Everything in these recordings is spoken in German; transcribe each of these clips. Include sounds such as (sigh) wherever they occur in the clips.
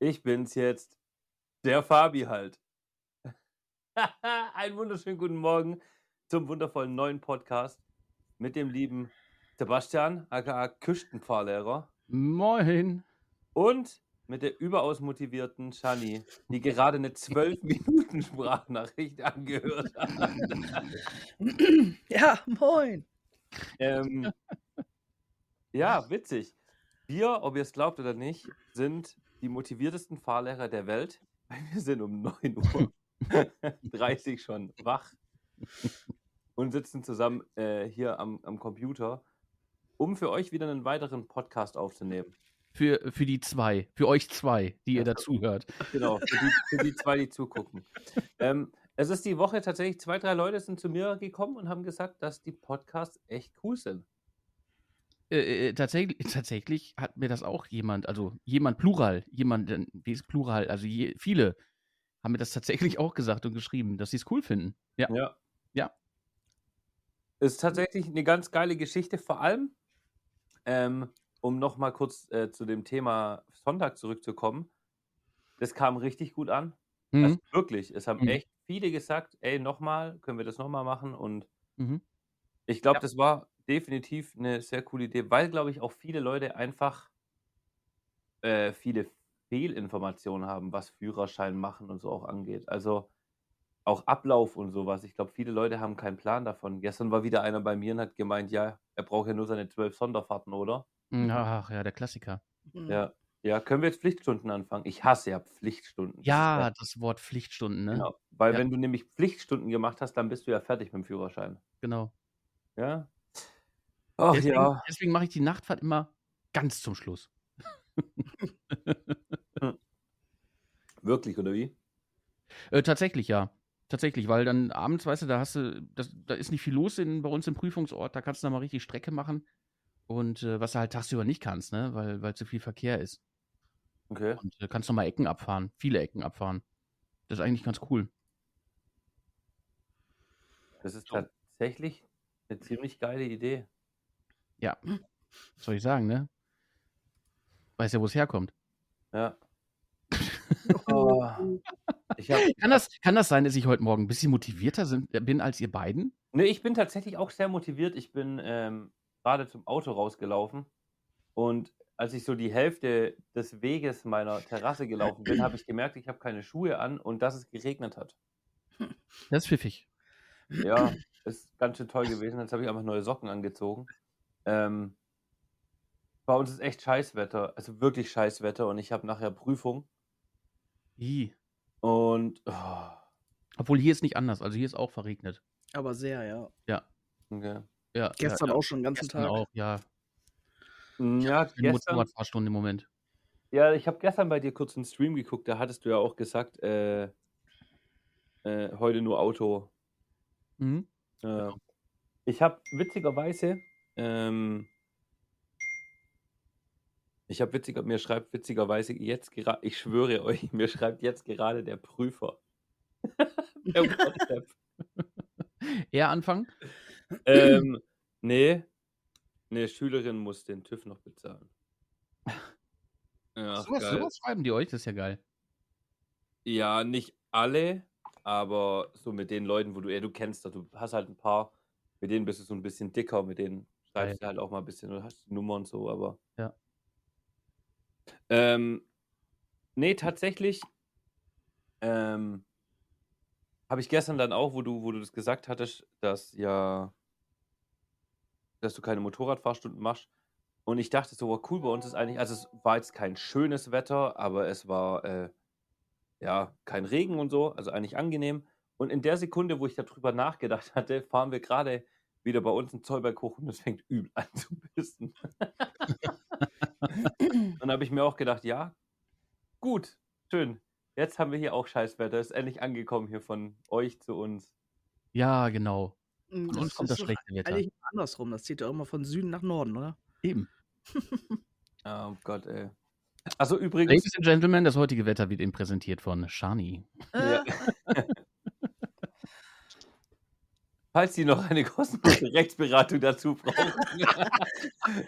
Ich bin's jetzt. Der Fabi halt. (laughs) Einen wunderschönen guten Morgen zum wundervollen neuen Podcast mit dem lieben Sebastian, aka Küstenfahrlehrer. Moin. Und mit der überaus motivierten Shani, die gerade eine 12 Minuten Sprachnachricht angehört hat. (laughs) Ja, moin. Ähm, ja, witzig. Wir, ob ihr es glaubt oder nicht, sind die motiviertesten Fahrlehrer der Welt. (laughs) Wir sind um 9 Uhr (laughs) 30 schon wach und sitzen zusammen äh, hier am, am Computer, um für euch wieder einen weiteren Podcast aufzunehmen. Für, für die zwei, für euch zwei, die ihr dazuhört. Genau, für die, für die zwei, die zugucken. Ähm, es ist die Woche tatsächlich, zwei, drei Leute sind zu mir gekommen und haben gesagt, dass die Podcasts echt cool sind. Äh, äh, tatsächlich, (laughs) tatsächlich hat mir das auch jemand, also jemand Plural, jemand, äh, wie ist Plural, also je, viele haben mir das tatsächlich auch gesagt und geschrieben, dass sie es cool finden. Ja. Ja. Ja. Ist tatsächlich eine ganz geile Geschichte, vor allem, ähm, um nochmal kurz äh, zu dem Thema Sonntag zurückzukommen. Das kam richtig gut an. Mhm. Also wirklich, es haben Mhm. echt viele gesagt, ey, nochmal, können wir das nochmal machen? Und Mhm. ich glaube, Ja. das war definitiv eine sehr coole Idee, weil, glaube ich, auch viele Leute einfach äh, viele Fehlinformationen haben, was Führerschein machen und so auch angeht. Also auch Ablauf und sowas. Ich glaube, viele Leute haben keinen Plan davon. Gestern war wieder einer bei mir und hat gemeint, ja, er braucht ja nur seine zwölf Sonderfahrten, oder? Mhm, Ach ja, der Klassiker. Mhm. Ja. Ja, können wir jetzt Pflichtstunden anfangen? Ich hasse ja Pflichtstunden. Ja, das Wort Pflichtstunden, ne? Genau. Weil Ja. wenn du nämlich Pflichtstunden gemacht hast, dann bist du ja fertig mit dem Führerschein. Genau. Ja. Ach deswegen ja. deswegen mache ich die Nachtfahrt immer ganz zum Schluss. (laughs) Wirklich, oder wie? Äh, tatsächlich, ja. Tatsächlich, weil dann abends, weißt du, da hast du, das, da ist nicht viel los in, bei uns im Prüfungsort, da kannst du dann mal richtig Strecke machen. Und äh, was du halt tagsüber nicht kannst, ne? Weil, weil zu viel Verkehr ist. Okay. Und äh, kannst noch mal Ecken abfahren, viele Ecken abfahren. Das ist eigentlich ganz cool. Das ist tatsächlich eine ziemlich geile Idee. Ja. Was soll ich sagen, ne? Weiß ja, wo es herkommt. Ja. (laughs) Oh. Kann das, kann das sein, dass ich heute Morgen ein bisschen motivierter sind, äh, bin als ihr beiden? ne, ich bin tatsächlich auch sehr motiviert. Ich bin ähm, gerade zum Auto rausgelaufen und als ich so die Hälfte des Weges meiner Terrasse gelaufen bin, habe ich gemerkt, ich habe keine Schuhe an und dass es geregnet hat. Das ist pfiffig. Ja, ist ganz schön toll gewesen. Jetzt habe ich einfach neue Socken angezogen. Ähm, bei uns ist echt Scheißwetter, also wirklich Scheißwetter und ich habe nachher Prüfung Ih. und oh, Obwohl hier ist nicht anders. Also hier ist auch verregnet. Aber sehr, ja. okay. Ja, Gestern ja, ja. auch schon den ganzen Gestern Tag. auch, ja. Mm, Ja, Eine gestern, Motorradfahrstunde im Moment. ja, ich habe gestern bei dir kurz einen Stream geguckt, da hattest du ja auch gesagt, äh, äh, heute nur Auto. Mhm. Äh, ich habe witzigerweise, ähm, ich habe witziger, mir schreibt witzigerweise jetzt gerade, ich schwöre euch, (laughs) mir schreibt jetzt gerade der Prüfer. (laughs) per WhatsApp. Er anfangen? ähm, nee, eine Schülerin muss den TÜV noch bezahlen. (laughs) Ja, sowas, sowas schreiben die euch, das ist ja geil. Ja, nicht alle, aber so mit den Leuten, wo du, ja, du kennst, du hast halt ein paar, mit denen bist du so ein bisschen dicker, mit denen schreibst du halt auch mal ein bisschen, du hast die Nummer und so, aber. Ja. Ähm, nee, tatsächlich, ähm, habe ich gestern dann auch, wo du, wo du das gesagt hattest, dass ja, dass du keine Motorradfahrstunden machst. Und ich dachte so, wow, cool, bei uns ist eigentlich, also es war jetzt kein schönes Wetter, aber es war, äh, ja, kein Regen und so, also eigentlich angenehm. Und in der Sekunde, wo ich darüber nachgedacht hatte, fahren wir gerade wieder bei uns in Zollberg hoch und es fängt übel an zu pissen. (laughs) und da habe ich mir auch gedacht, ja, gut, schön. Jetzt haben wir hier auch Scheißwetter. Ist endlich angekommen hier von euch zu uns. Ja, genau. Von uns kommt das schlechte Wetter. Eigentlich andersrum. Das zieht ja immer von Süden nach Norden, oder? Eben. (laughs) Oh Gott, ey. Also übrigens, Ladies and Gentlemen, das heutige Wetter wird Ihnen präsentiert von Shani. Ja. (laughs) Falls Sie noch eine kostenlose (laughs) Rechtsberatung dazu brauchen.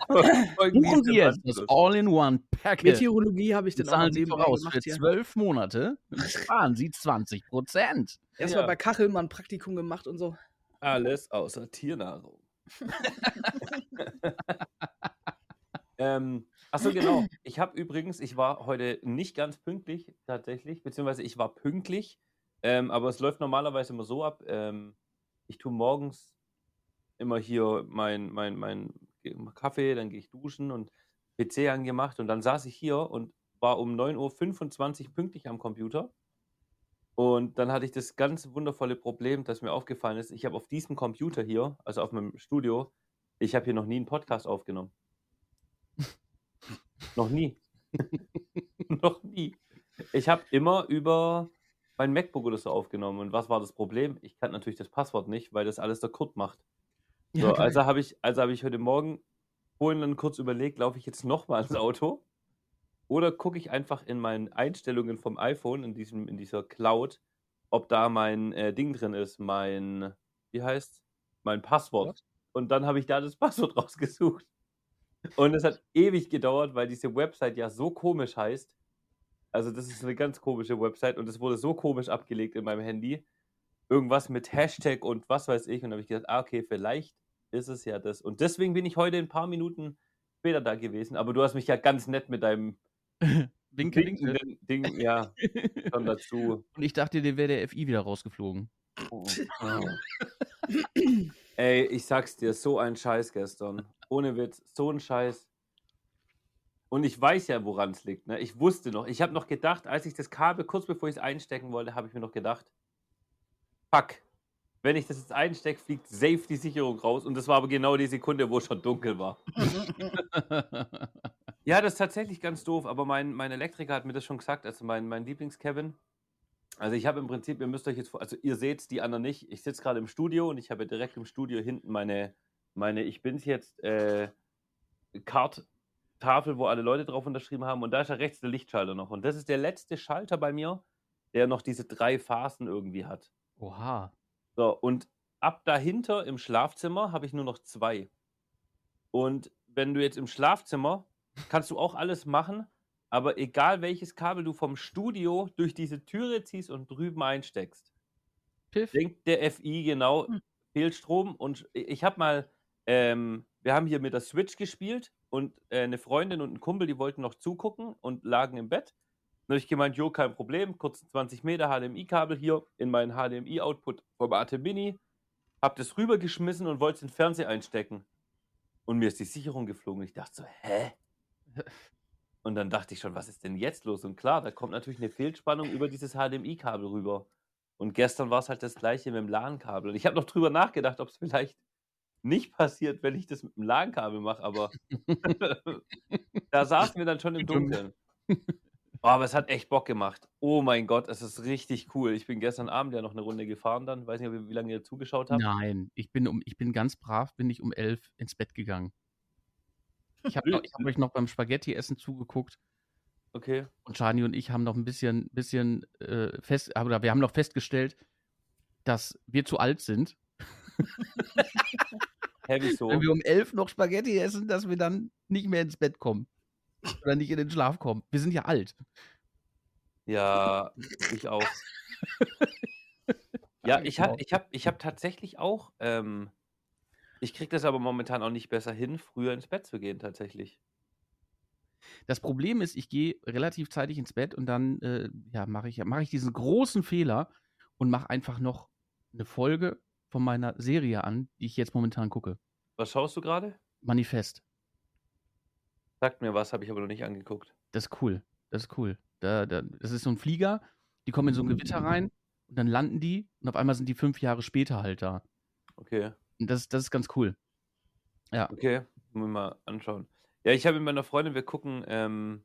(laughs) Buchen Sie jetzt das All-in-One-Package. Meteorologie habe ich dann auch Sie voraus für gemacht hier. zwölf Monate und (laughs) sparen Sie 20 Prozent. Erstmal Ja. bei Kachelmann Praktikum gemacht und so. Alles außer Tiernahrung. ähm, achso, genau. Ich habe übrigens, ich war heute nicht ganz pünktlich tatsächlich, beziehungsweise ich war pünktlich, ähm, aber es läuft normalerweise immer so ab. Ähm, ich tue morgens immer hier mein, mein, mein Kaffee, dann gehe ich duschen und PC angemacht und dann saß ich hier und war um 9.25 Uhr pünktlich am Computer. Und dann hatte ich das ganz wundervolle Problem, das mir aufgefallen ist. Ich habe auf diesem Computer hier, also auf meinem Studio, ich habe hier noch nie einen Podcast aufgenommen. (laughs) noch nie. (laughs) noch nie. Ich habe immer über mein MacBook oder so aufgenommen. Und was war das Problem? Ich kannte natürlich das Passwort nicht, weil das alles der Kurt macht. (laughs) So, Ja, also habe ich, also habe ich heute Morgen vorhin dann kurz überlegt, laufe ich jetzt nochmal ins Auto oder gucke ich einfach in meinen Einstellungen vom iPhone, in, diesem, in dieser Cloud, ob da mein äh, Ding drin ist, mein, wie heißt mein Passwort. Und dann habe ich da das (laughs) Passwort rausgesucht. Und es hat ewig gedauert, weil diese Website ja so komisch heißt. Also das ist eine ganz komische Website und es wurde so komisch abgelegt in meinem Handy. Irgendwas mit Hashtag und was weiß ich. Und da habe ich gedacht, ah, okay, vielleicht ist es ja das. Und deswegen bin ich heute ein paar Minuten später da gewesen. Aber du hast mich ja ganz nett mit deinem (laughs) Winke, winke. winkenden Ding, ja, schon dazu. (laughs) Und ich dachte, dir wäre der FI wieder rausgeflogen. Ey, ich sag's dir, so ein Scheiß gestern. Ohne Witz, so ein Scheiß. Und ich weiß ja, woran es liegt. Ne? Ich wusste noch. Ich habe noch gedacht, als ich das Kabel, kurz bevor ich es einstecken wollte, habe ich mir noch gedacht, fuck, wenn ich das jetzt einstecke, fliegt safe die Sicherung raus. Und das war aber genau die Sekunde, wo es schon dunkel war. (laughs) Ja, das ist tatsächlich ganz doof, aber mein, mein Elektriker hat mir das schon gesagt, also mein, mein Lieblings-Kevin. Also ich habe im Prinzip, ihr müsst euch jetzt also ihr seht die anderen nicht, ich sitze gerade im Studio und ich habe direkt im Studio hinten meine, meine ich bin's jetzt, äh, Karttafel, wo alle Leute drauf unterschrieben haben und da ist ja rechts der Lichtschalter noch. Und das ist der letzte Schalter bei mir, der noch diese drei Phasen irgendwie hat. Oha. So, und ab dahinter im Schlafzimmer habe ich nur noch zwei. Und wenn du jetzt im Schlafzimmer, kannst du auch alles machen, aber egal welches Kabel du vom Studio durch diese Türe ziehst und drüben einsteckst, Piff. denkt der FI genau, Hm. fehlt Strom. Und ich habe mal, ähm, wir haben hier mit der Switch gespielt und äh, eine Freundin und ein Kumpel, die wollten noch zugucken und lagen im Bett. Dann habe ich gemeint, jo, kein Problem, kurz 20 Meter HDMI-Kabel hier in meinen HDMI-Output vom AT Mini, hab das rübergeschmissen und wollte es in den Fernseher einstecken. Und mir ist die Sicherung geflogen. Ich dachte so, hä? (laughs) Und dann dachte ich schon, was ist denn jetzt los? Und klar, da kommt natürlich eine Fehlspannung über dieses HDMI-Kabel rüber. Und gestern war es halt das gleiche mit dem LAN-Kabel. Und ich habe noch drüber nachgedacht, ob es vielleicht nicht passiert, wenn ich das mit dem LAN-Kabel mache, aber (laughs) da saßen wir dann schon im Dunkeln. Oh, aber es hat echt Bock gemacht. Oh mein Gott, es ist richtig cool. Ich bin gestern Abend ja noch eine Runde gefahren dann. Weiß nicht, wie lange ihr zugeschaut habt. Nein, ich bin, um, ich bin ganz brav, bin ich um elf ins Bett gegangen. Ich habe hab euch noch beim Spaghetti-Essen zugeguckt Okay. und Shani und ich haben noch ein bisschen, bisschen äh, fest, oder wir haben noch festgestellt, dass wir zu alt sind, Wieso? wenn wir um elf noch Spaghetti essen, dass wir dann nicht mehr ins Bett kommen. Oder nicht in den Schlaf kommen. Wir sind ja alt. Ja, ich auch. (laughs) ja, ich habe ich hab, ich hab tatsächlich auch, ähm, ich kriege das aber momentan auch nicht besser hin, früher ins Bett zu gehen, tatsächlich. Das Problem ist, ich gehe relativ zeitig ins Bett und dann äh, ja, mache ich, mach ich diesen großen Fehler und mache einfach noch eine Folge von meiner Serie an, die ich jetzt momentan gucke. Was schaust du gerade? Manifest. Sagt mir was, habe ich aber noch nicht angeguckt. Das ist cool. Das ist cool. Da, da, das ist so ein Flieger, die kommen in so ein Gewitter rein und dann landen die und auf einmal sind die fünf Jahre später halt da. Okay, Und das, das ist ganz cool. okay, muss ich mal anschauen. Ja, ich habe mit meiner Freundin, wir gucken, ähm,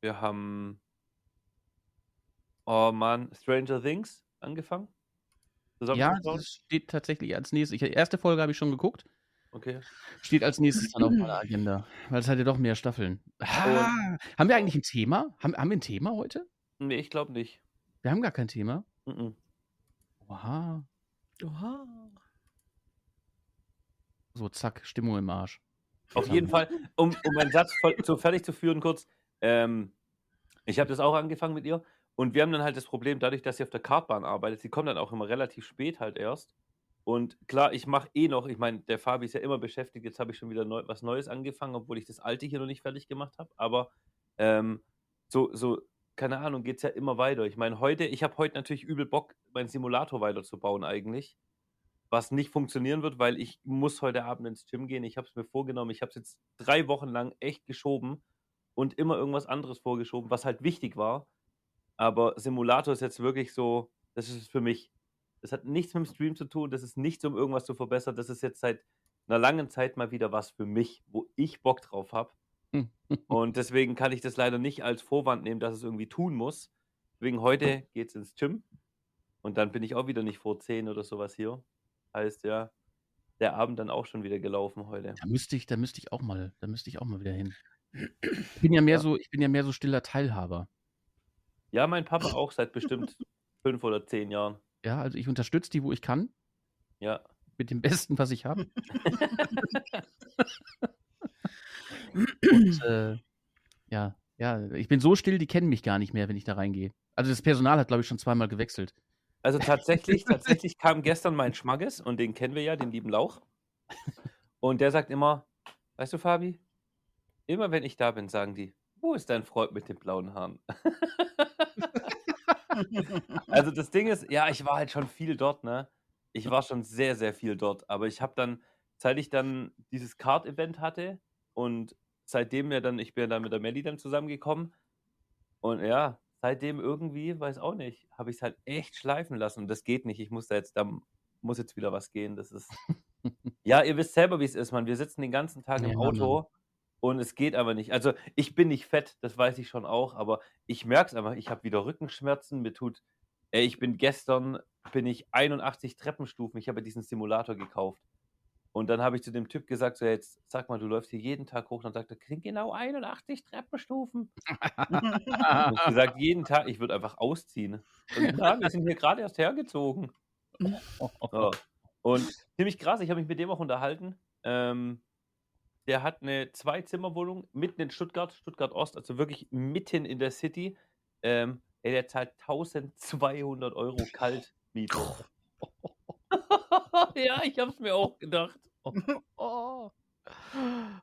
wir haben, oh Mann, Stranger Things angefangen. Ja, zu das steht tatsächlich als nächstes. Ich, die erste Folge habe ich schon geguckt. Okay. Steht als nächstes dann auf (clears throat) meiner Agenda. Weil es hat ja doch mehr Staffeln. Ah, haben wir eigentlich ein Thema? Haben, haben wir ein Thema heute? Nee, ich glaube nicht. Wir haben gar kein Thema. Mhm. Oha. Oha. So, zack, Stimmung im Arsch. Auf jeden Fall, um, um meinen Satz voll, so fertig zu führen, kurz. Ähm, ich habe das auch angefangen mit ihr. Und wir haben dann halt das Problem, dadurch, dass sie auf der Kartbahn arbeitet, sie kommt dann auch immer relativ spät halt erst. Und klar, ich mache eh noch, ich meine, der Fabi ist ja immer beschäftigt, jetzt habe ich schon wieder neu, was Neues angefangen, obwohl ich das alte hier noch nicht fertig gemacht habe. Aber ähm, so, so, keine Ahnung, geht es ja immer weiter. Ich meine, heute, ich habe heute natürlich übel Bock, meinen Simulator weiterzubauen eigentlich. Was nicht funktionieren wird, weil ich muss heute Abend ins Gym gehen. Ich habe es mir vorgenommen. Ich habe es jetzt drei Wochen lang echt geschoben und immer irgendwas anderes vorgeschoben, was halt wichtig war. Aber Simulator ist jetzt wirklich so, das ist es für mich. Das hat nichts mit dem Stream zu tun, das ist nichts, um irgendwas zu verbessern. Das ist jetzt seit einer langen Zeit mal wieder was für mich, wo ich Bock drauf habe. (laughs) Und deswegen kann ich das leider nicht als Vorwand nehmen, dass es irgendwie tun muss. Deswegen heute geht es ins Gym. Und dann bin ich auch wieder nicht vor 10 oder sowas hier. Heißt ja, der Abend dann auch schon wieder gelaufen heute. Da müsste ich, da müsste ich auch mal, da müsste ich auch mal wieder hin. Ich bin ja (laughs) mehr Ja. so, ich bin ja mehr so stiller Teilhaber. Ja, mein Papa auch seit bestimmt (laughs) fünf oder zehn Jahren. Ja, also ich unterstütze die, wo ich kann, Ja. mit dem Besten, was ich habe. (laughs) Und äh, ja, ja, ich bin so still, die kennen mich gar nicht mehr, wenn ich da reingehe. Also das Personal hat, glaube ich, schon zweimal gewechselt. Also tatsächlich, (laughs) tatsächlich kam gestern mein Schmagges und den kennen wir ja, den lieben Lauch. Und der sagt immer, weißt du, Fabi, immer wenn ich da bin, sagen die, wo ist dein Freund mit den blauen Haaren? Also das Ding ist, ja, ich war halt schon viel dort, ne? Ich war schon sehr, sehr viel dort. Aber ich habe dann, seit ich dann dieses Card-Event hatte und seitdem ja dann, ich bin ja dann mit der Melli dann zusammengekommen und ja, seitdem irgendwie, weiß auch nicht, habe ich es halt echt schleifen lassen und das geht nicht. Ich muss da jetzt, da muss jetzt wieder was gehen. Das ist, (laughs) ja, ihr wisst selber, wie es ist, man. Wir sitzen den ganzen Tag im Ja, Auto und es geht aber nicht. Also ich bin nicht fett, das weiß ich schon auch, aber ich merke es einfach, ich habe wieder Rückenschmerzen, mir tut, ey, ich bin gestern, bin ich 81 Treppenstufen, ich habe diesen Simulator gekauft. Und dann habe ich zu dem Typ gesagt, so jetzt sag mal, du läufst hier jeden Tag hoch. Dann sagt er, sind genau 81 Treppenstufen. Und ich gesagt, jeden Tag, ich würde einfach ausziehen. Und, na, wir sind hier gerade erst hergezogen. (laughs) So. Und ziemlich krass, ich habe mich mit dem auch unterhalten. Ähm, der hat eine Zwei-Zimmer-Wohnung mitten in Stuttgart, Stuttgart Ost, also wirklich mitten in der City. Ähm, ey, der zahlt 1200 Euro Kaltmiete. (laughs) (laughs) ja, ich habe es mir auch gedacht. Oh. (laughs)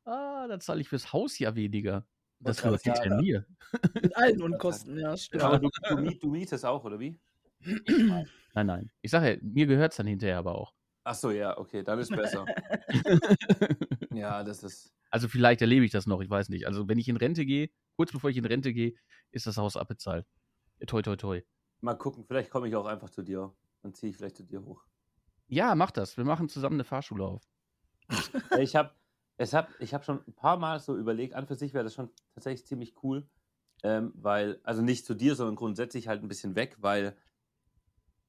Ah, dann zahle ich fürs Haus ja weniger. Das grad hinter sagen. mir. Mit allen Unkosten, ja, stimmt. Aber du, du mietest auch, oder wie? (clears throat) Nein, nein. Ich sage ja, mir gehört es dann hinterher aber auch. Ach so, ja, okay, dann ist besser. ja, das ist. (laughs) Also vielleicht erlebe ich das noch, ich weiß nicht. Also wenn ich in Rente gehe, kurz bevor ich in Rente gehe, ist das Haus abbezahlt. Äh, Toi, toi, toi. Mal gucken, vielleicht komme ich auch einfach zu dir. Dann ziehe ich vielleicht zu dir hoch. Ja, mach das. Wir machen zusammen eine Fahrschule auf. Ich habe hab, ich hab schon ein paar Mal so überlegt, an für sich wäre das schon tatsächlich ziemlich cool, ähm, weil, also nicht zu dir, sondern grundsätzlich halt ein bisschen weg, weil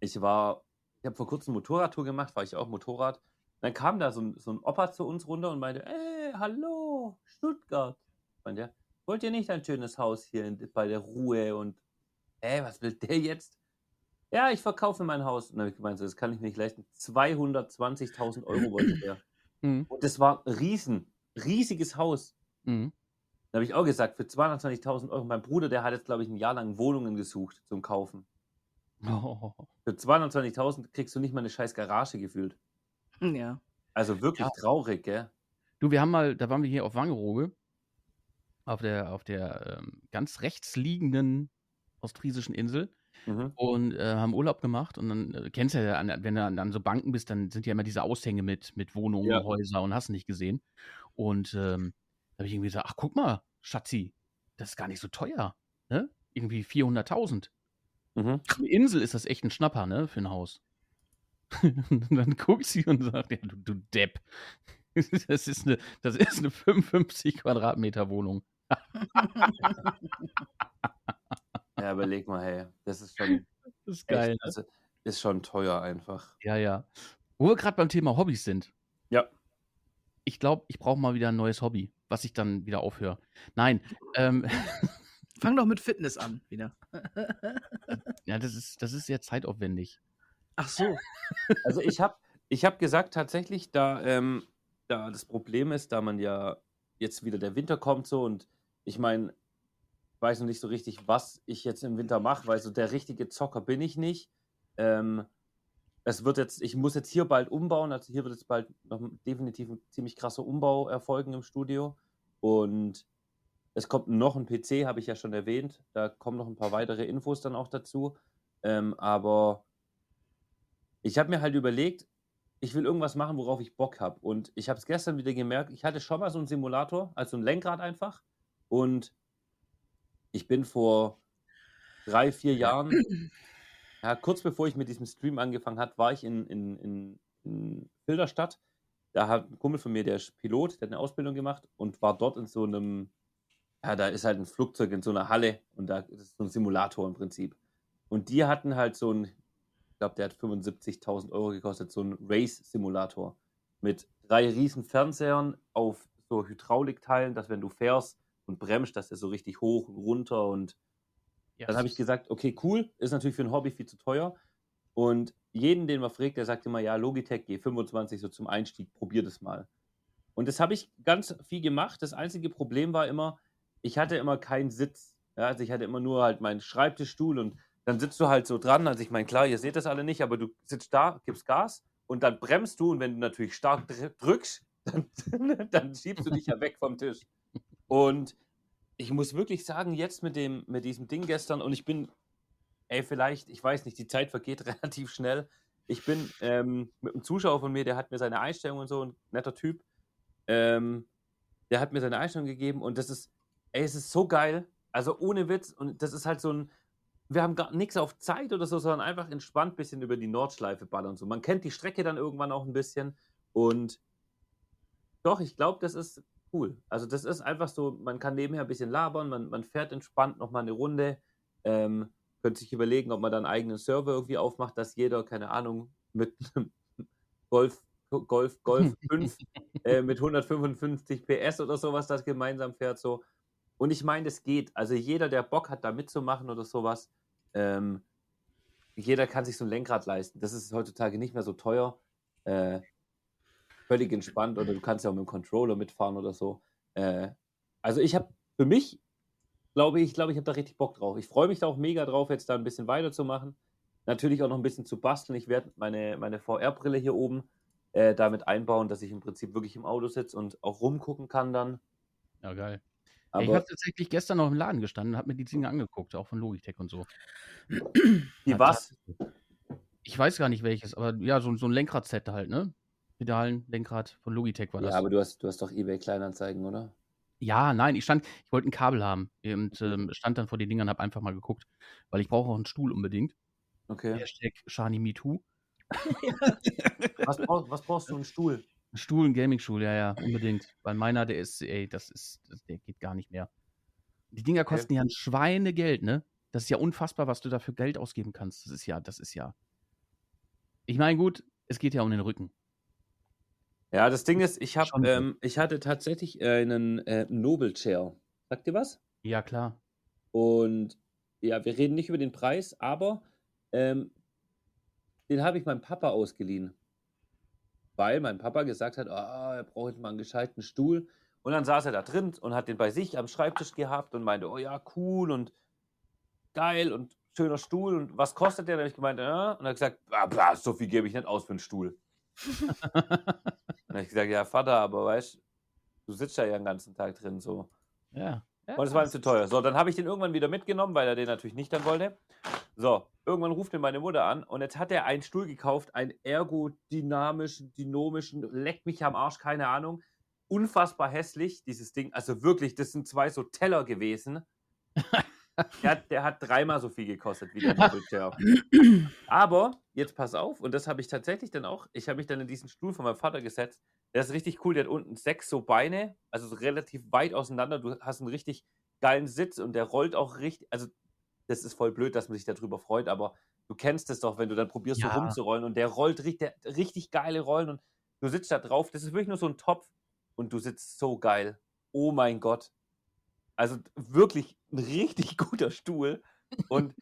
ich war, ich habe vor kurzem Motorradtour gemacht, war ich auch Motorrad. Dann kam da so ein, so ein Opa zu uns runter und meinte, ey, hallo, Stuttgart. Und der, wollt ihr nicht ein schönes Haus hier in, bei der Ruhe und, ey, was will der jetzt? Ja, ich verkaufe mein Haus. Und dann habe ich gemeint, so, das kann ich mir nicht leisten. 220.000 Euro wollte der. (laughs) Mhm. Und das war ein riesen, riesiges Haus. Mhm. Da habe ich auch gesagt, für 220.000 Euro, mein Bruder, der hat jetzt, glaube ich, ein Jahr lang Wohnungen gesucht zum Kaufen. Oh. (laughs) Für 220.000 kriegst du nicht mal eine scheiß Garage gefühlt. Ja. Also wirklich Ja. traurig, gell? Du, wir haben mal, da waren wir hier auf Wangerooge, auf der, auf der ähm, ganz rechts liegenden ostfriesischen Insel Mhm. und äh, haben Urlaub gemacht und dann äh, kennst du ja, an, wenn du an, an so Banken bist, dann sind ja immer diese Aushänge mit, mit Wohnungen, Ja. Häuser und hast nicht gesehen. Und ähm, da habe ich irgendwie gesagt, ach guck mal, Schatzi, das ist gar nicht so teuer, ne? Irgendwie 400.000. Mhm. Eine Insel ist das echt ein Schnapper, ne, für ein Haus. und (laughs) dann guckt sie und sagt, ja, du, du Depp. (laughs) Das ist eine, das ist eine 55 Quadratmeter Wohnung. (laughs) Ja, überleg mal, hey, das ist schon Das ist geil. echt, also, ist schon teuer einfach. Ja, ja. Wo wir gerade beim Thema Hobbys sind. Ja. Ich glaube, ich brauche mal wieder ein neues Hobby, was ich dann wieder aufhöre. Nein, ähm, Fang doch mit Fitness an, wieder. (laughs) ja, das ist, das ist sehr zeitaufwendig. Ach so. Also ich habe ich hab gesagt, tatsächlich, da, ähm, da das Problem ist, da man ja jetzt wieder der Winter kommt so und ich meine, ich weiß noch nicht so richtig, was ich jetzt im Winter mache, weil so der richtige Zocker bin ich nicht. Ähm, es wird jetzt, ich muss jetzt hier bald umbauen, also hier wird jetzt bald noch definitiv ein ziemlich krasser Umbau erfolgen im Studio und es kommt noch ein PC, habe ich ja schon erwähnt. Da kommen noch ein paar weitere Infos dann auch dazu. Ähm, aber ich habe mir halt überlegt, ich will irgendwas machen, worauf ich Bock habe. Und ich habe es gestern wieder gemerkt, ich hatte schon mal so einen Simulator, also ein Lenkrad einfach. Und ich bin vor drei, vier Jahren, ja, kurz bevor ich mit diesem Stream angefangen habe, war ich in, in, in, in Filderstadt. Da hat ein Kumpel von mir, der ist Pilot, der hat eine Ausbildung gemacht und war dort in so einem, ja, da ist halt ein Flugzeug in so einer Halle und da ist so ein Simulator im Prinzip. Und die hatten halt so ein, ich glaube, der hat 75.000 Euro gekostet, so ein Race-Simulator mit drei riesen Fernsehern auf so Hydraulikteilen, dass wenn du fährst und bremst, dass der so richtig hoch und runter und Ja, dann habe ich gesagt, okay, cool, ist natürlich für ein Hobby viel zu teuer. Und jeden, den man fragt, der sagt immer, ja, Logitech G25 so zum Einstieg, probier das mal. Und das habe ich ganz viel gemacht. Das einzige Problem war immer, ich hatte immer keinen Sitz. Ja, also ich hatte immer nur halt meinen Schreibtischstuhl und dann sitzt du halt so dran. Also ich meine, klar, ihr seht das alle nicht, aber du sitzt da, gibst Gas und dann bremst du und wenn du natürlich stark dr- drückst, (laughs) dann, dann schiebst du dich ja weg vom Tisch. Und ich muss wirklich sagen, jetzt mit dem, mit diesem Ding gestern und ich bin, ey, vielleicht, ich weiß nicht, die Zeit vergeht (laughs) relativ schnell. Ich bin ähm, mit einem Zuschauer von mir, der hat mir seine Einstellungen und so, ein netter Typ, ähm, der hat mir seine Einstellung gegeben und das ist, ey, es ist so geil. Also ohne Witz und das ist halt so ein, wir haben gar nichts auf Zeit oder so, sondern einfach entspannt ein bisschen über die Nordschleife ballern und so. Man kennt die Strecke dann irgendwann auch ein bisschen und doch, ich glaube, das ist cool. Also das ist einfach so, man kann nebenher ein bisschen labern, man, man fährt entspannt nochmal eine Runde, ähm, könnte sich überlegen, ob man dann einen eigenen Server irgendwie aufmacht, dass jeder, keine Ahnung, mit einem (laughs) Golf, Golf, Golf 5 (laughs) äh, mit 155 PS oder sowas das gemeinsam fährt so. Und ich meine, es geht. Also jeder, der Bock hat, da mitzumachen oder sowas, ähm, jeder kann sich so ein Lenkrad leisten. Das ist heutzutage nicht mehr so teuer. Äh, völlig entspannt oder du kannst ja auch mit dem Controller mitfahren oder so. Äh, also ich habe für mich, glaube ich, glaube ich, habe da richtig Bock drauf. Ich freue mich da auch mega drauf, jetzt da ein bisschen weiterzumachen. Natürlich auch noch ein bisschen zu basteln. Ich werde meine, meine VR-Brille hier oben äh, damit einbauen, dass ich im Prinzip wirklich im Auto sitze und auch rumgucken kann dann. Ja, geil. Aber ich habe tatsächlich gestern noch im Laden gestanden und habe mir die Dinge angeguckt, auch von Logitech und so. die was? Ich weiß gar nicht welches, aber ja, so, so ein Lenkrad-Set halt, ne? Pedalen, Lenkrad von Logitech war das. Ja, aber du hast, du hast doch eBay Kleinanzeigen, oder? Ja, nein, ich stand, ich wollte ein Kabel haben und ähm, stand dann vor den Dingern, habe einfach mal geguckt, weil ich brauche auch einen Stuhl unbedingt. Okay. Hashtag Shani MeToo. (laughs) Was, brauch, was brauchst du? Einen Stuhl? Stuhl, ein Gaming-Stuhl, ja, ja, unbedingt. Weil meiner, der ist, ey, das ist, der geht gar nicht mehr. Die Dinger kosten ja ein Schweinegeld, ne? Das ist ja unfassbar, was du da für Geld ausgeben kannst. Das ist ja, das ist ja. Ich meine, gut, es geht ja um den Rücken. Ja, das Ding ist, ich, hab, ähm, ich hatte tatsächlich äh, einen äh, Noble Chair. Sagt ihr was? Ja, klar. Und ja, wir reden nicht über den Preis, aber ähm, den habe ich meinem Papa ausgeliehen. Weil mein Papa gesagt hat, ah, er braucht mal einen gescheiten Stuhl. Und dann saß er da drin und hat den bei sich am Schreibtisch gehabt und meinte, oh ja, cool und geil und schöner Stuhl. Und was kostet der? Dann habe ich gemeint, ja. Und er hat gesagt, ah, bah, so viel gebe ich nicht aus für einen Stuhl. (laughs) Und ich gesagt, ja, Vater, aber weißt du, sitzt ja den ganzen Tag drin so. Ja. ja Und es war ihm zu teuer. So, dann habe ich den irgendwann wieder mitgenommen, weil er den natürlich nicht dann wollte. So, irgendwann ruft mir meine Mutter an und jetzt hat er einen Stuhl gekauft, einen ergodynamischen, dynamischen, leck mich am Arsch, keine Ahnung. Unfassbar hässlich, dieses Ding. Also wirklich, das sind zwei so Teller gewesen. (laughs) der, hat, der hat dreimal so viel gekostet wie der Doppelchair. Aber jetzt pass auf, und das habe ich tatsächlich dann auch. Ich habe mich dann in diesen Stuhl von meinem Vater gesetzt. Der ist richtig cool. Der hat unten sechs so Beine, also so relativ weit auseinander. Du hast einen richtig geilen Sitz und der rollt auch richtig. Also, das ist voll blöd, dass man sich darüber freut, aber du kennst es doch, wenn du dann probierst, so Ja. rumzurollen und der rollt richtig, der, richtig geile Rollen und du sitzt da drauf. Das ist wirklich nur so ein Topf und du sitzt so geil. Oh mein Gott. Also wirklich ein richtig (laughs) guter Stuhl und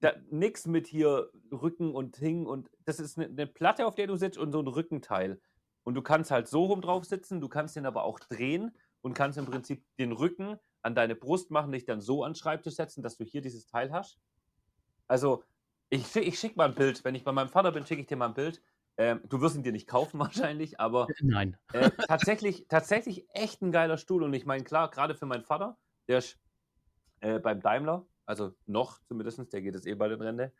da, nix mit hier Rücken und Hing und das ist eine, eine Platte, auf der du sitzt und so ein Rückenteil. und du kannst halt so rum drauf sitzen, du kannst den aber auch drehen und kannst im Prinzip den Rücken an deine Brust machen, dich dann so an den Schreibtisch setzen, dass du hier dieses Teil hast. Also, ich, ich schicke mal ein Bild. Wenn ich bei meinem Vater bin, schicke ich dir mal ein Bild. Ähm, du wirst ihn dir nicht kaufen (laughs) wahrscheinlich, aber Nein. äh, tatsächlich, tatsächlich echt ein geiler Stuhl. Und ich meine, klar, gerade für meinen Vater, der ist äh, beim Daimler, also noch zumindest, der geht jetzt eh bald in Rente.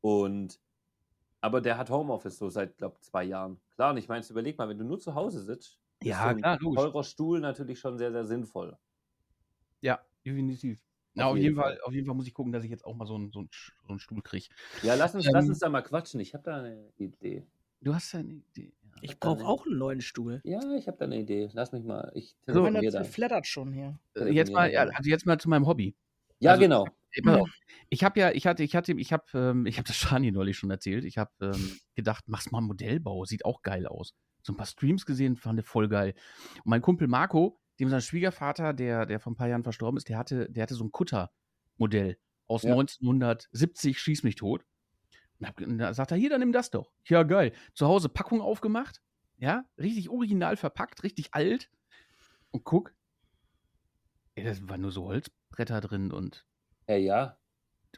Und aber der hat Homeoffice so seit, glaube zwei Jahren. Klar, und ich meine, überleg mal, wenn du nur zu Hause sitzt, ist Ja, so ein klar, teurer Stuhl natürlich schon sehr, sehr sinnvoll. Ja, definitiv. Ja, Auf auf, jeden Fall. Fall. auf jeden Fall muss ich gucken, dass ich jetzt auch mal so einen, so einen, so einen Stuhl kriege. Ja, lass uns, lass Ähm, uns da mal quatschen. Ich habe da eine Idee. Du hast ja eine Idee. Ja. Ich da brauche auch einen neuen Stuhl. Ja, ich habe da eine Idee. Lass mich mal. Ich So, Meine telefoniere da. flattert schon hier. Äh, Jetzt mal, ja, also jetzt mal zu meinem Hobby. Ja, also- genau. Auf. Ich habe ja, ich hatte, ich hatte, ich habe, ähm, ich habe das Shani neulich schon erzählt. Ich habe ähm, gedacht, mach's mal Modellbau, sieht auch geil aus. So ein paar Streams gesehen, fand ich voll geil. Und mein Kumpel Marco, dem sein Schwiegervater, der, der vor ein paar Jahren verstorben ist, der hatte, der hatte so ein Kutter-Modell aus Ja. 1970, schieß mich tot. Und, hab, und da sagt er, hier, dann nimm das doch. Ja, geil. Zu Hause Packung aufgemacht, ja, richtig original verpackt, richtig alt. Und guck, ey, das waren nur so Holzbretter drin und Ja, ja.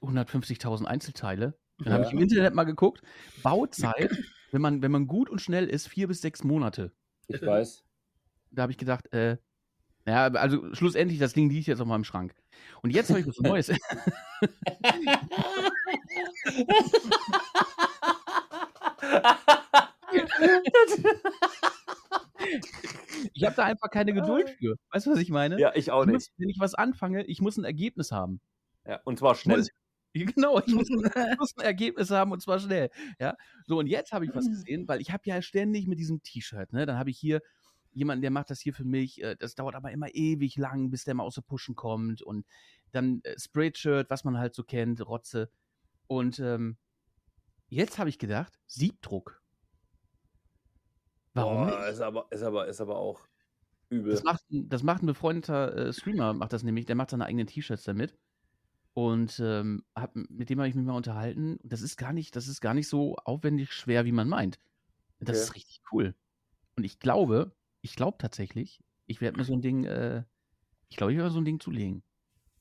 150.000 Einzelteile. Dann habe Ja. ich im Internet mal geguckt. Bauzeit, wenn man, wenn man gut und schnell ist, vier bis sechs Monate. Ich weiß. Da habe ich gedacht, äh, ja, also schlussendlich, das Ding liegt jetzt auf meinem Schrank. Und jetzt habe ich was Neues. (laughs) ich habe da einfach keine Geduld für. Weißt du, was ich meine? ja, ich auch ich muss, nicht. wenn ich was anfange, ich muss ein Ergebnis haben. Ja, und zwar schnell. (laughs) Genau, ich muss, (laughs) ich muss ein Ergebnis haben und zwar schnell. Ja, so und jetzt habe ich was gesehen, weil ich habe ja ständig mit diesem T-Shirt, ne, dann habe ich hier jemanden, der macht das hier für mich. äh, Das dauert aber immer ewig lang, bis der mal aus der Pushen kommt und dann äh, Spreadshirt, was man halt so kennt, Rotze. Und ähm, jetzt habe ich gedacht, Siebdruck. Warum Boah? Ist aber, ist, aber, ist aber auch übel. Das macht, ein- das macht ein befreundeter äh, Streamer, macht das nämlich, der macht seine eigenen T-Shirts damit. Und ähm, hab, mit dem habe ich mich mal unterhalten. Das ist gar nicht, das ist gar nicht so aufwendig schwer, wie man meint. Das Okay. ist richtig cool. Und ich glaube, ich glaube tatsächlich, ich werde mir so ein Ding, äh, ich glaube, ich werde mir so ein Ding zulegen.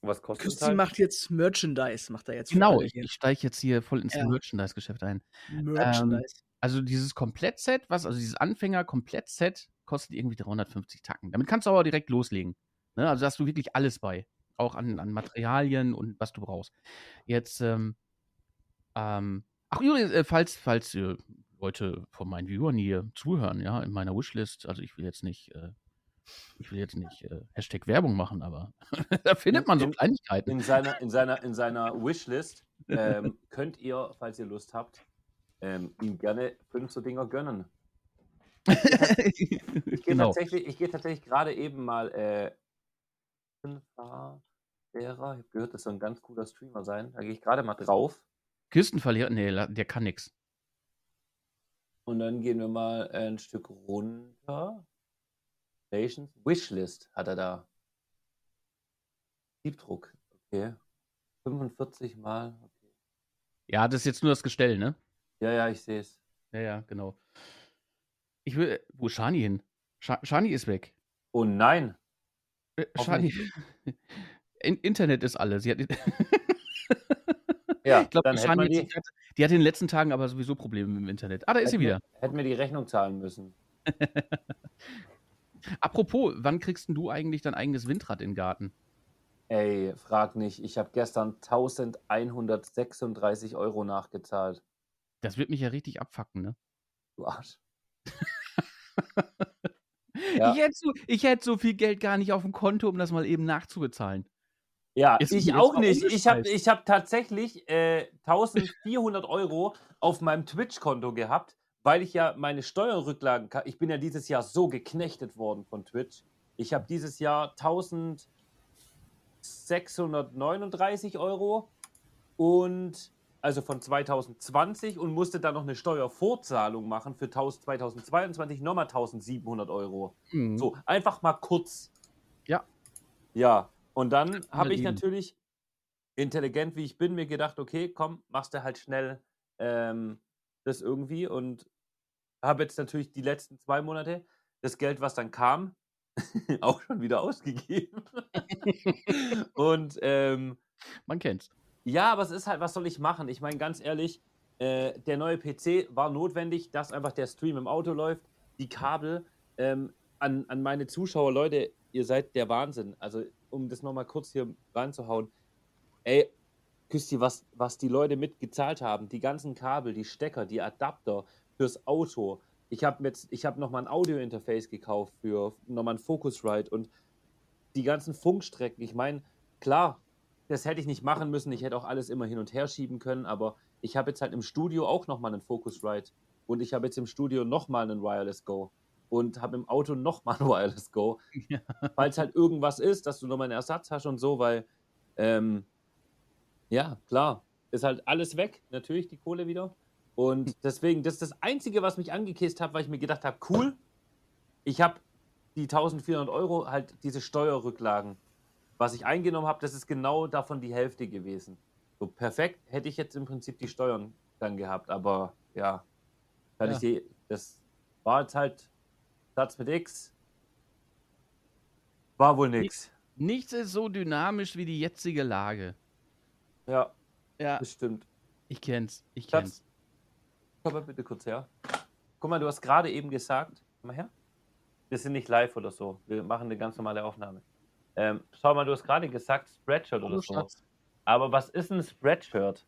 Was kostet das? Küsti Halt? macht jetzt Merchandise, macht er jetzt. Genau, ich, ich steige jetzt hier voll ins Ja. Merchandise-Geschäft ein. Merchandise. Also dieses Komplettset, was, also dieses Anfänger-Komplettset kostet irgendwie 350 Tacken. Damit kannst du aber direkt loslegen. Ne? Also da hast du wirklich alles bei. Auch an, an Materialien und was du brauchst. Jetzt, ähm, ähm, ach übrigens, äh, falls, falls äh, Leute von meinen Viewern hier zuhören, ja, in meiner Wishlist, also ich will jetzt nicht, äh, ich will jetzt nicht äh, Hashtag Werbung machen, aber (laughs) da findet man so In- Kleinigkeiten. in seiner, in seiner, in seiner Wishlist (laughs) ähm, könnt ihr, falls ihr Lust habt, ähm, ihm gerne fünf so Dinger gönnen. Ich gehe genau. tatsächlich, ich gehe tatsächlich gerade eben mal äh, Lehrer, ich habe gehört, das soll ein ganz cooler Streamer sein. Da gehe ich gerade mal drauf Küstenverlierer, nee, der kann nix. Und dann gehen wir mal ein Stück runter. Stations. Wishlist hat er da. Siebdruck, okay. 45 mal, okay. Ja, das ist jetzt nur das Gestell, ne? Ja, ja, ich sehe es. Ja, ja, genau. Ich will. Wo ist Shani hin? Sha Shani ist weg. Oh nein, Äh. Shani. (laughs) In Internet ist alles. Sie hat, (laughs) ich Ja, glaube, dann die, hat- die, die, hat, in den letzten Tagen aber sowieso Probleme mit dem Internet. Ah, da ist sie wieder. wir, hätten wir die Rechnung zahlen müssen. (laughs) Apropos, wann kriegst denn du eigentlich dein eigenes Windrad in den Garten? Ey, frag nicht. Ich habe gestern 1136 Euro nachgezahlt. Das wird mich ja richtig abfacken, ne? Du Arsch. (laughs) Ja. Ich, hätte so, ich hätte so viel Geld gar nicht auf dem Konto, um das mal eben nachzubezahlen. Ja, Jetzt- ich jetzt auch nicht. Ich habe ich hab tatsächlich äh, 1400 Euro auf meinem Twitch-Konto gehabt, weil ich ja meine Steuerrücklagen, ich bin ja dieses Jahr so geknechtet worden von Twitch. Ich habe dieses Jahr 1639 Euro und also von 2020 und musste dann noch eine Steuervorzahlung machen für 1000 2022 nochmal 1700 Euro. Mhm. So, einfach mal kurz. Ja. Ja, und dann habe ich eben. natürlich, intelligent wie ich bin, mir gedacht, okay, komm, machst du halt schnell ähm, das irgendwie und habe jetzt natürlich die letzten zwei Monate das Geld, was dann kam, (laughs) auch schon wieder ausgegeben. (laughs) und ähm, man kennt's. Ja, aber es ist halt, was soll ich machen? Ich meine, ganz ehrlich, äh, der neue PC war notwendig, dass einfach der Stream im Auto läuft, die Kabel. Ähm, an, an meine Zuschauer, Leute, ihr seid der Wahnsinn. Also, um das nochmal kurz hier reinzuhauen. Ey, Küsti, was, was die Leute mitgezahlt haben, die ganzen Kabel, die Stecker, die Adapter fürs Auto. Ich habe jetzt, nochmal ein Audio-Interface gekauft für nochmal ein Focusrite und die ganzen Funkstrecken. Ich meine, klar, das hätte ich nicht machen müssen. Ich hätte auch alles immer hin und her schieben können, aber ich habe jetzt halt im Studio auch nochmal einen Focusrite und ich habe jetzt im Studio nochmal einen Wireless Go und habe im Auto nochmal ein Wireless Go, (laughs) ja. falls halt irgendwas ist, dass du nochmal einen Ersatz hast und so, weil ähm, ja, klar, ist halt alles weg, natürlich die Kohle wieder. Und deswegen, das ist das Einzige, was mich angekisst hat, weil ich mir gedacht habe, cool, ich habe die 1400 Euro, halt diese Steuerrücklagen was ich eingenommen habe, das ist genau davon die Hälfte gewesen. So perfekt hätte ich jetzt im Prinzip die Steuern dann gehabt, aber ja, kann ja. ich die, das war jetzt halt Satz mit X, war wohl nichts. Nichts ist so dynamisch wie die jetzige Lage. Ja, ja. das stimmt. Ich kenn's, ich kenn's. Schatz, komm mal bitte kurz her. Guck mal, du hast gerade eben gesagt, komm mal her. Wir sind nicht live oder so. Wir machen eine ganz normale Aufnahme. Ähm, schau mal, du hast gerade gesagt Spreadshirt oder so. Aber was ist ein Spreadshirt?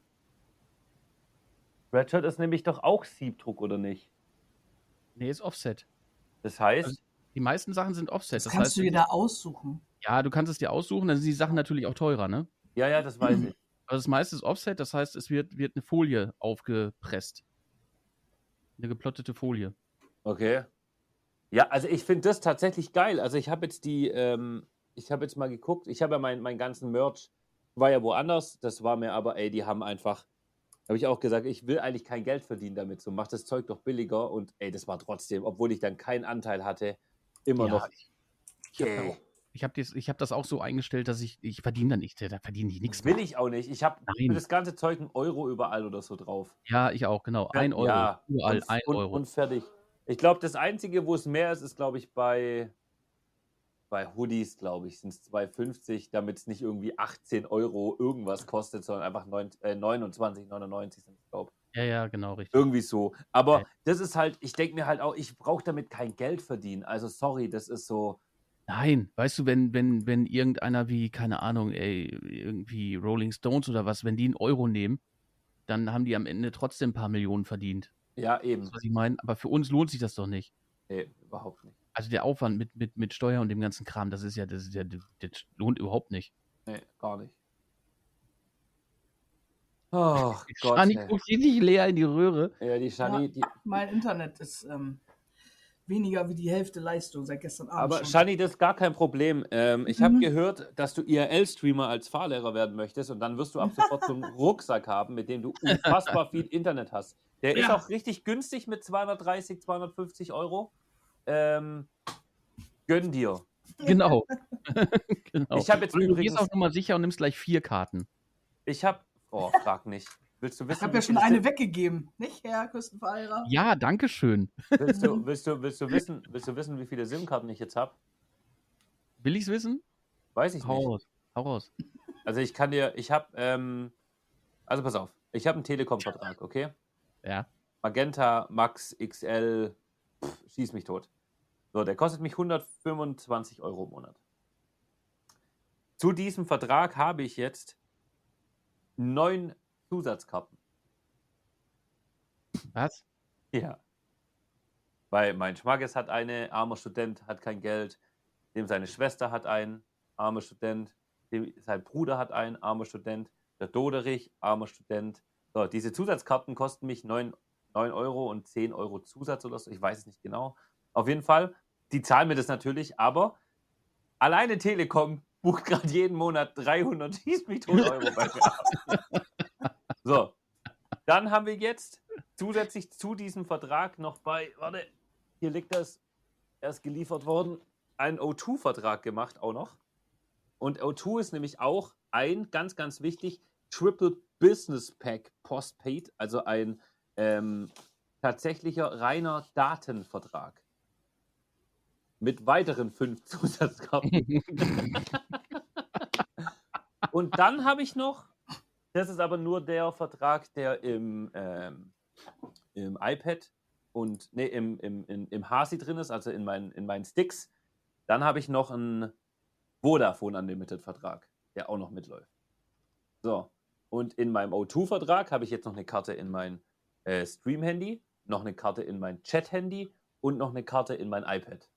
Spreadshirt ist nämlich doch auch Siebdruck, oder nicht? Nee, ist Offset. Das heißt? Also die meisten Sachen sind Offset. Das, das kannst heißt, du dir da aussuchen. Ja, du kannst es dir aussuchen, dann sind die Sachen natürlich auch teurer, ne? Ja, ja, das weiß ich. (clears throat) Also das meiste ist Offset, das heißt, es wird, wird eine Folie aufgepresst. Eine geplottete Folie. Okay. Ja, also ich finde das tatsächlich geil. Also ich habe jetzt die, ähm, ich habe jetzt mal geguckt, ich habe ja meinen mein ganzen Merch, war ja woanders, das war mir aber, ey, die haben einfach, habe ich auch gesagt, ich will eigentlich kein Geld verdienen damit, so macht das Zeug doch billiger und ey, das war trotzdem, obwohl ich dann keinen Anteil hatte, immer ja, noch. Ich, ich habe hab, hab das auch so eingestellt, dass ich, ich verdiene da nicht, da verdiene ich nichts. Will ich auch nicht. Ich habe für das ganze Zeug einen Euro überall oder so drauf. Ja, ich auch, genau. Ein Euro. Ja, überall, und, ein Euro. Und, und fertig. Ich glaube, das Einzige, wo es mehr ist, ist, glaube ich, bei bei Hoodies, glaube ich, sind es 2,50, damit es nicht irgendwie 18 Euro irgendwas kostet, sondern einfach äh, 29,99 sind es, glaube ich. Ja, ja, genau, richtig. Irgendwie so. Aber ja. das ist halt, ich denke mir halt auch, ich brauche damit kein Geld verdienen. Also sorry, das ist so. Nein, weißt du, wenn, wenn, wenn irgendeiner wie, keine Ahnung, ey, irgendwie Rolling Stones oder was, wenn die einen Euro nehmen, dann haben die am Ende trotzdem ein paar Millionen verdient. Ja, eben. Das, was ich meine. Aber für uns lohnt sich das doch nicht. Nee, überhaupt nicht. Also der Aufwand mit, mit, mit Steuer und dem ganzen Kram, das ist ja, das ist ja, das, das lohnt überhaupt nicht. Nee, gar nicht. Oh Gott. Shani guckt richtig leer in die Röhre. Ja, die Shani. Ja, mein Internet ist ähm, weniger wie die Hälfte Leistung seit gestern Abend. Aber schon. Shani, das ist gar kein Problem. Ähm, ich mhm. habe gehört, dass du IRL-Streamer als Fahrlehrer werden möchtest und dann wirst du ab (laughs) sofort so einen Rucksack haben, mit dem du unfassbar viel Internet hast. Der ja. ist auch richtig günstig mit 230, 250 Euro ähm, gönn dir. Genau. (laughs) genau. Ich habe jetzt und du übrigens, gehst auch nochmal sicher und nimmst gleich vier Karten. Ich habe, oh, frag nicht. Willst du wissen? Ich habe ja schon eine weggegeben, nicht, Herr Küstenverheirer? Ja, danke schön. Willst du, (laughs) willst du, willst du, wissen, willst du wissen, wie viele SIM-Karten ich jetzt habe? Will ich es wissen? Weiß ich Hau nicht. Raus. Hau raus. Also ich kann dir, ich habe, ähm, also pass auf, ich habe einen Telekom-Vertrag, okay? Ja. Magenta, Max, XL, pff, schieß mich tot. So, der kostet mich 125 Euro im Monat. Zu diesem Vertrag habe ich jetzt neun Zusatzkarten. Was? Ja. Weil mein Schmackes hat eine, armer Student hat kein Geld, dem seine Schwester hat einen, armer Student, dem, sein Bruder hat einen, armer Student, der Doderich, armer Student. So, diese Zusatzkarten kosten mich 9, 9 Euro und 10 Euro Zusatz oder so, ich weiß es nicht genau. Auf jeden Fall die zahlen mir das natürlich, aber alleine Telekom (laughs) bucht gerade jeden Monat 300 (laughs) Euro bei mir (laughs) So, dann haben wir jetzt zusätzlich zu diesem Vertrag noch bei, warte, hier liegt das, erst geliefert worden, einen O2-Vertrag gemacht auch noch. Und O2 ist nämlich auch ein, ganz, ganz wichtig, Triple Business Pack Postpaid, also ein ähm, tatsächlicher reiner Datenvertrag. Mit weiteren fünf (laughs) Zusatzkarten. Und dann habe ich noch, das ist aber nur der Vertrag, der im, ähm, im iPad und nee, im, im, im, im Hasi drin ist, also in, mein, in meinen Sticks. Dann habe ich noch einen Vodafone Unlimited Vertrag, der auch noch mitläuft. So, und in meinem O2-Vertrag habe ich jetzt noch eine Karte in mein äh, Stream-Handy, noch eine Karte in mein Chat-Handy und noch eine Karte in mein iPad.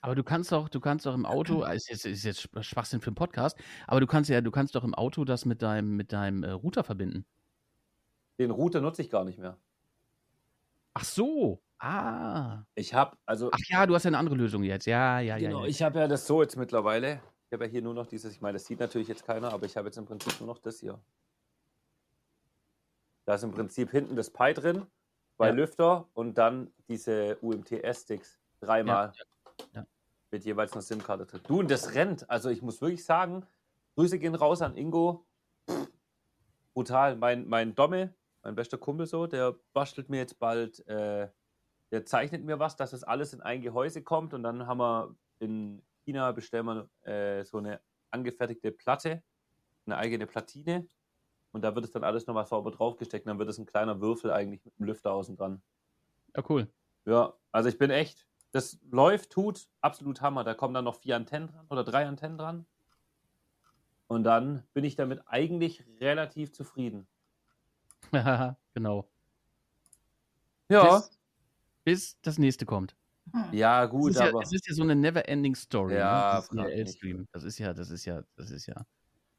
Aber du kannst doch, du kannst doch im Auto, ist jetzt, ist jetzt Schwachsinn für einen Podcast, aber du kannst ja, du kannst doch im Auto das mit deinem, mit deinem äh, Router verbinden. Den Router nutze ich gar nicht mehr. Ach so. Ah. Ich habe, also. Ach ja, du hast ja eine andere Lösung jetzt. Ja, ja, genau, ja. ja. ich habe ja das so jetzt mittlerweile. Ich habe ja hier nur noch dieses, ich meine, das sieht natürlich jetzt keiner, aber ich habe jetzt im Prinzip nur noch das hier. Da ist im Prinzip hinten das Pi drin, zwei Ja. Lüfter und dann diese UMTS-Sticks. Dreimal. Ja, ja. Mit jeweils einer SIM-Karte drin. Du, und das rennt. Also ich muss wirklich sagen, Grüße gehen raus an Ingo. Pff, brutal. Mein, mein Domme, mein bester Kumpel so, der bastelt mir jetzt bald, äh, der zeichnet mir was, dass das alles in ein Gehäuse kommt und dann haben wir in China bestellen wir äh, so eine angefertigte Platte, eine eigene Platine und da wird es dann alles nochmal sauber draufgesteckt und dann wird es ein kleiner Würfel eigentlich mit einem Lüfter außen dran. Ja, cool. Ja, also ich bin echt, das läuft, tut, absolut Hammer. Da kommen dann noch vier Antennen dran oder drei Antennen dran. Und dann bin ich damit eigentlich relativ zufrieden. (laughs) genau. Ja, Bis, bis das nächste kommt. Hm. ja Es gut, ist ja, aber es ist ja so eine never-ending Story. Ja, ne? Das nicht. IRL-Stream. Das ist ja, das ist ja, das ist ja.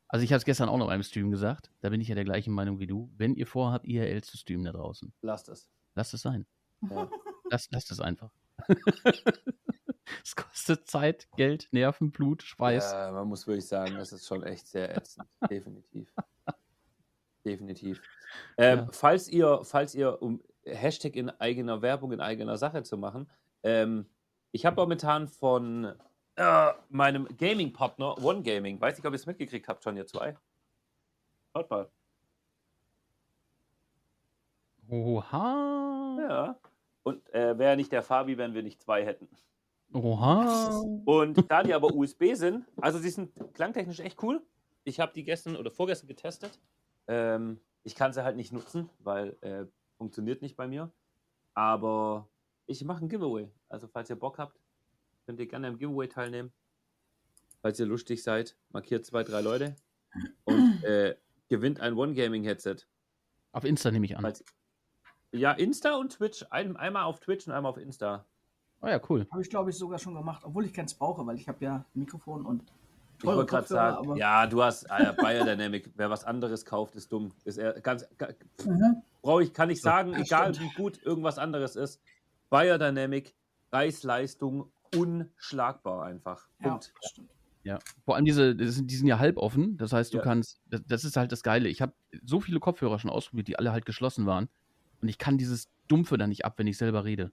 Also ich habe es gestern auch noch in einem Stream gesagt. Da bin ich ja der gleichen Meinung wie du. Wenn ihr vorhabt, IRL zu streamen da draußen, lasst es. lasst es sein. Ja. Lasst, lasst es einfach. (laughs) es kostet Zeit, Geld, Nerven, Blut, Schweiß. Ja, man muss wirklich sagen, das ist schon echt sehr ätzend. Definitiv. Definitiv. Ähm, Ja. falls ihr, falls ihr, um Hashtag in eigener Werbung, in eigener Sache zu machen, ähm, ich habe momentan von äh, meinem Gaming-Partner One Gaming, weiß nicht, ob ihr es mitgekriegt habt, schon ihr zwei. Schaut mal. Oha. Ja. Und äh, wäre nicht der Fabi, wenn wir nicht zwei hätten. Oha. Und da die aber USB sind, also sie sind klangtechnisch echt cool. Ich habe die gestern oder vorgestern getestet. Ähm, ich kann sie halt nicht nutzen, weil äh, funktioniert nicht bei mir. Aber ich mache ein Giveaway. Also falls ihr Bock habt, könnt ihr gerne am Giveaway teilnehmen. Falls ihr lustig seid, markiert zwei, drei Leute und äh, gewinnt ein One Gaming Headset. Auf Insta nehme ich an. Falls, ja, Insta und Twitch. Ein, einmal auf Twitch und einmal auf Insta. Oh ja, cool. Habe ich, glaube ich, sogar schon gemacht, obwohl ich keins brauche, weil ich habe ja Mikrofon und Ich wollte gerade sagen, aber- ja, du hast äh, (laughs) Biodynamic. Wer was anderes kauft, ist dumm. Ist er ganz, ga- Mhm. brauche ich, kann ich sagen, Ja, egal stimmt. wie gut irgendwas anderes ist. Biodynamic, Preis-Leistung, unschlagbar einfach. Ja, Punkt. das stimmt. Ja, vor allem diese, die sind ja halboffen. Das heißt, du Ja. kannst, das, das ist halt das Geile. Ich habe so viele Kopfhörer schon ausprobiert, die alle halt geschlossen waren. Und ich kann dieses Dumpfe da nicht ab, wenn ich selber rede.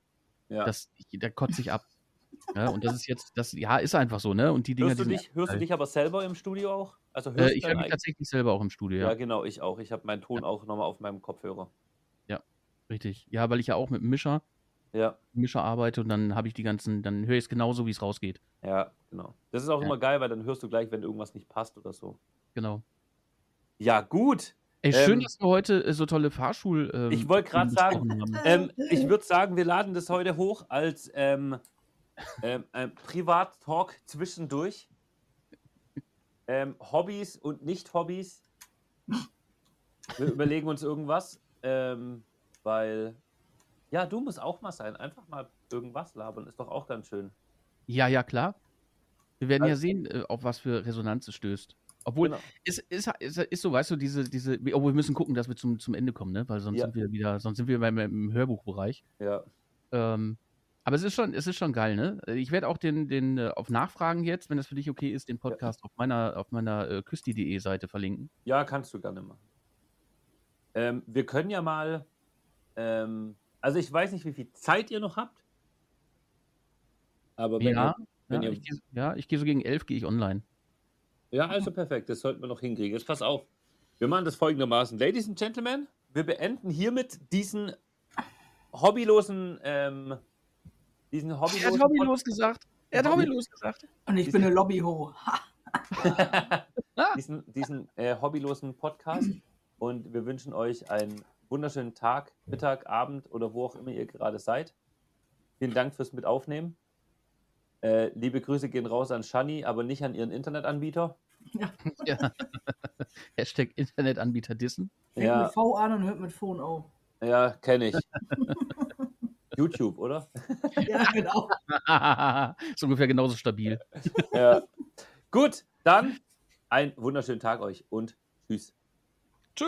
Ja. Das, ich, da kotze ich ab. (laughs) Ja, und das ist jetzt, das, ja, ist einfach so, ne? Und die Dinger, hörst du, dich, hörst du geil. dich aber selber im Studio auch? Also Äh, hörst ich du höre mich tatsächlich selber auch im Studio, Ja, ja. genau, ich auch. Ich habe meinen Ton auch nochmal auf meinem Kopfhörer. Richtig. Ja, weil ich ja auch mit dem Mischer, Ja, Mischer arbeite und dann habe ich die ganzen, dann höre ich es genauso, wie es rausgeht. ja, genau. Das ist auch Ja. immer geil, weil dann hörst du gleich, wenn irgendwas nicht passt oder so. Genau. Ja, gut. Ey, schön, Ähm, dass wir heute äh, so tolle Fahrschul. Ähm, Ich wollte gerade sagen. Ähm, ich würde sagen, wir laden das heute hoch als ähm, ähm, ähm, Privat-Talk zwischendurch. Ähm, Hobbys und Nicht-Hobbys. Wir überlegen uns irgendwas, ähm, weil, ja, du musst auch mal sein. Einfach mal irgendwas labern, ist doch auch ganz schön. Ja, ja, klar. Wir werden ja Also- sehen, äh, auf was für Resonanz es stößt. Obwohl, Genau. ist, ist, ist, ist so, weißt du, diese, diese, obwohl wir müssen gucken, dass wir zum, zum Ende kommen, ne? Weil sonst Ja. sind wir wieder, sonst sind wir beim, im Hörbuchbereich. Ja, Ähm, aber es ist schon, es ist schon geil, ne? Ich werde auch den, den, äh, auf Nachfragen jetzt, wenn das für dich okay ist, den Podcast auf meiner, auf meiner äh, küsti.de Seite verlinken. ja, kannst du gerne machen. Ähm, wir können ja mal, ähm, also ich weiß nicht, wie viel Zeit ihr noch habt. Aber wenn Ja, ihr, wenn ja, ihr ich ja, ich gehe so gegen elf, gehe ich online. Ja, also perfekt. Das sollten wir noch hinkriegen. Jetzt pass auf. Wir machen das folgendermaßen. Ladies and Gentlemen, wir beenden hiermit diesen hobbylosen, ähm, diesen Er hat hobbylosen hobbylos gesagt. Er hat Hobby- hobbylos gesagt. Und ich bin eine Lobbyho. (laughs) Diesen, diesen äh, hobbylosen Podcast. Und wir wünschen euch einen wunderschönen Tag, Mittag, Abend oder wo auch immer ihr gerade seid. Vielen Dank fürs Mitaufnehmen. Äh, liebe Grüße gehen raus an Shani, aber nicht an ihren Internetanbieter. Ja. (laughs) (laughs) Hashtag Internetanbieter dissen. Fängt Ja, mit V an und hört mit Phone auf. ja kenne ich. (laughs) YouTube, oder? Ja, genau. ist ungefähr genauso stabil. Ja. Gut, dann einen wunderschönen Tag euch und tschüss. Tschö.